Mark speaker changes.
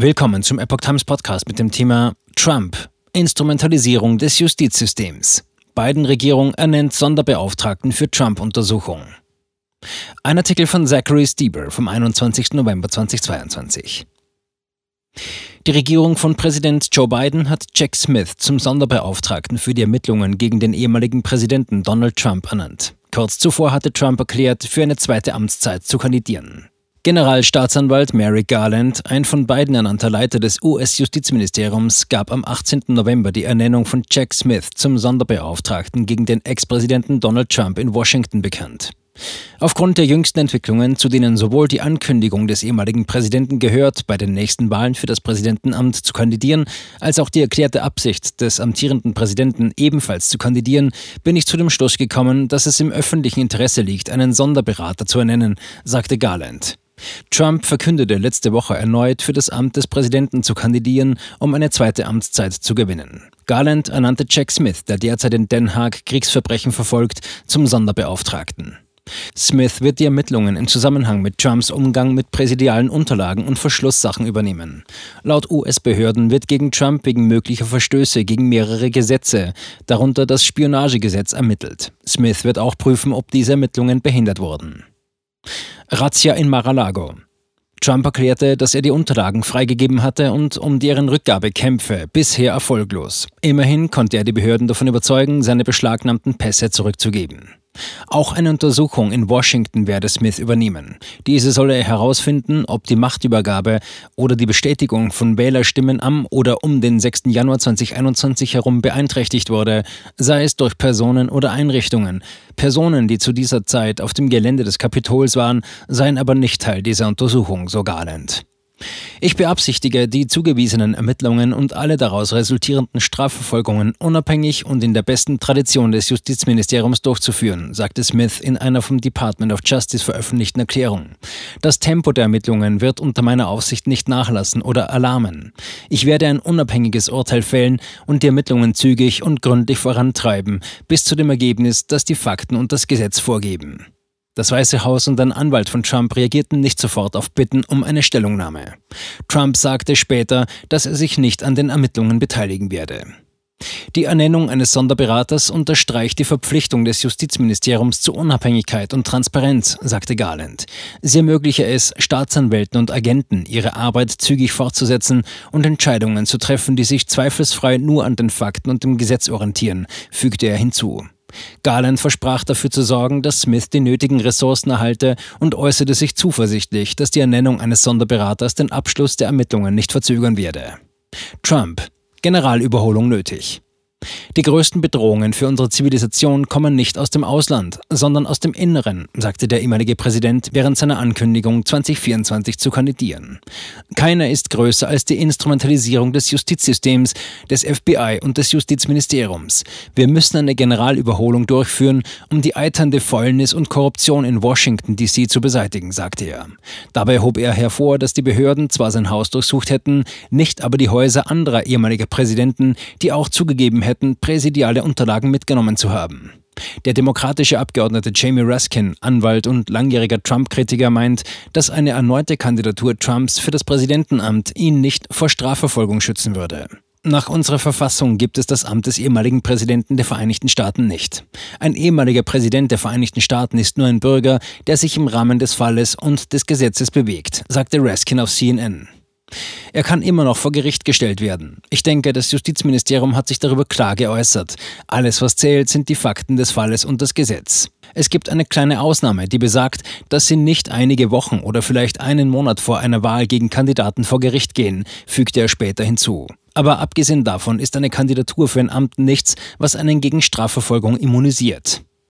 Speaker 1: Willkommen zum Epoch Times Podcast mit dem Thema Trump, Instrumentalisierung des Justizsystems. Biden-Regierung ernennt Sonderbeauftragten für Trump-Untersuchung. Ein Artikel von Zachary Stieber vom 21. November 2022. Die Regierung von Präsident Joe Biden hat Jack Smith zum Sonderbeauftragten für die Ermittlungen gegen den ehemaligen Präsidenten Donald Trump ernannt. Kurz zuvor hatte Trump erklärt, für eine zweite Amtszeit zu kandidieren. Generalstaatsanwalt Merrick Garland, ein von Biden ernannter Leiter des US-Justizministeriums, gab am 18. November die Ernennung von Jack Smith zum Sonderbeauftragten gegen den Ex-Präsidenten Donald Trump in Washington bekannt. Aufgrund der jüngsten Entwicklungen, zu denen sowohl die Ankündigung des ehemaligen Präsidenten gehört, bei den nächsten Wahlen für das Präsidentenamt zu kandidieren, als auch die erklärte Absicht des amtierenden Präsidenten ebenfalls zu kandidieren, bin ich zu dem Schluss gekommen, dass es im öffentlichen Interesse liegt, einen Sonderberater zu ernennen, sagte Garland. Trump verkündete letzte Woche erneut, für das Amt des Präsidenten zu kandidieren, um eine zweite Amtszeit zu gewinnen. Garland ernannte Jack Smith, der derzeit in Den Haag Kriegsverbrechen verfolgt, zum Sonderbeauftragten. Smith wird die Ermittlungen im Zusammenhang mit Trumps Umgang mit präsidialen Unterlagen und Verschlusssachen übernehmen. Laut US-Behörden wird gegen Trump wegen möglicher Verstöße gegen mehrere Gesetze, darunter das Spionagegesetz, ermittelt. Smith wird auch prüfen, ob diese Ermittlungen behindert wurden. Razzia in Mar-a-Lago. Trump erklärte, dass er die Unterlagen freigegeben hatte und um deren Rückgabe kämpfe, bisher erfolglos. Immerhin konnte er die Behörden davon überzeugen, seine beschlagnahmten Pässe zurückzugeben. Auch eine Untersuchung in Washington werde Smith übernehmen. Diese solle herausfinden, ob die Machtübergabe oder die Bestätigung von Wählerstimmen am oder um den 6. Januar 2021 herum beeinträchtigt wurde, sei es durch Personen oder Einrichtungen. Personen, die zu dieser Zeit auf dem Gelände des Kapitols waren, seien aber nicht Teil dieser Untersuchung, so Garland. Ich beabsichtige, die zugewiesenen Ermittlungen und alle daraus resultierenden Strafverfolgungen unabhängig und in der besten Tradition des Justizministeriums durchzuführen, sagte Smith in einer vom Department of Justice veröffentlichten Erklärung. Das Tempo der Ermittlungen wird unter meiner Aufsicht nicht nachlassen oder erlahmen. Ich werde ein unabhängiges Urteil fällen und die Ermittlungen zügig und gründlich vorantreiben, bis zu dem Ergebnis, das die Fakten und das Gesetz vorgeben. Das Weiße Haus und ein Anwalt von Trump reagierten nicht sofort auf Bitten um eine Stellungnahme. Trump sagte später, dass er sich nicht an den Ermittlungen beteiligen werde. Die Ernennung eines Sonderberaters unterstreicht die Verpflichtung des Justizministeriums zu Unabhängigkeit und Transparenz, sagte Garland. Sie ermögliche es, Staatsanwälten und Agenten ihre Arbeit zügig fortzusetzen und Entscheidungen zu treffen, die sich zweifelsfrei nur an den Fakten und dem Gesetz orientieren, fügte er hinzu. Garland versprach dafür zu sorgen, dass Smith die nötigen Ressourcen erhalte und äußerte sich zuversichtlich, dass die Ernennung eines Sonderberaters den Abschluss der Ermittlungen nicht verzögern werde. Trump. Generalüberholung nötig. Die größten Bedrohungen für unsere Zivilisation kommen nicht aus dem Ausland, sondern aus dem Inneren, sagte der ehemalige Präsident während seiner Ankündigung, 2024 zu kandidieren. Keiner ist größer als die Instrumentalisierung des Justizsystems, des FBI und des Justizministeriums. Wir müssen eine Generalüberholung durchführen, um die eiternde Fäulnis und Korruption in Washington DC zu beseitigen, sagte er. Dabei hob er hervor, dass die Behörden zwar sein Haus durchsucht hätten, nicht aber die Häuser anderer ehemaliger Präsidenten, die auch zugegeben hätten, präsidiale Unterlagen mitgenommen zu haben. Der demokratische Abgeordnete Jamie Raskin, Anwalt und langjähriger Trump-Kritiker, meint, dass eine erneute Kandidatur Trumps für das Präsidentenamt ihn nicht vor Strafverfolgung schützen würde. Nach unserer Verfassung gibt es das Amt des ehemaligen Präsidenten der Vereinigten Staaten nicht. Ein ehemaliger Präsident der Vereinigten Staaten ist nur ein Bürger, der sich im Rahmen des Falles und des Gesetzes bewegt, sagte Raskin auf CNN. Er kann immer noch vor Gericht gestellt werden. Ich denke, das Justizministerium hat sich darüber klar geäußert. Alles, was zählt, sind die Fakten des Falles und das Gesetz. Es gibt eine kleine Ausnahme, die besagt, dass sie nicht einige Wochen oder vielleicht einen Monat vor einer Wahl gegen Kandidaten vor Gericht gehen, fügte er später hinzu. Aber abgesehen davon ist eine Kandidatur für ein Amt nichts, was einen gegen Strafverfolgung immunisiert.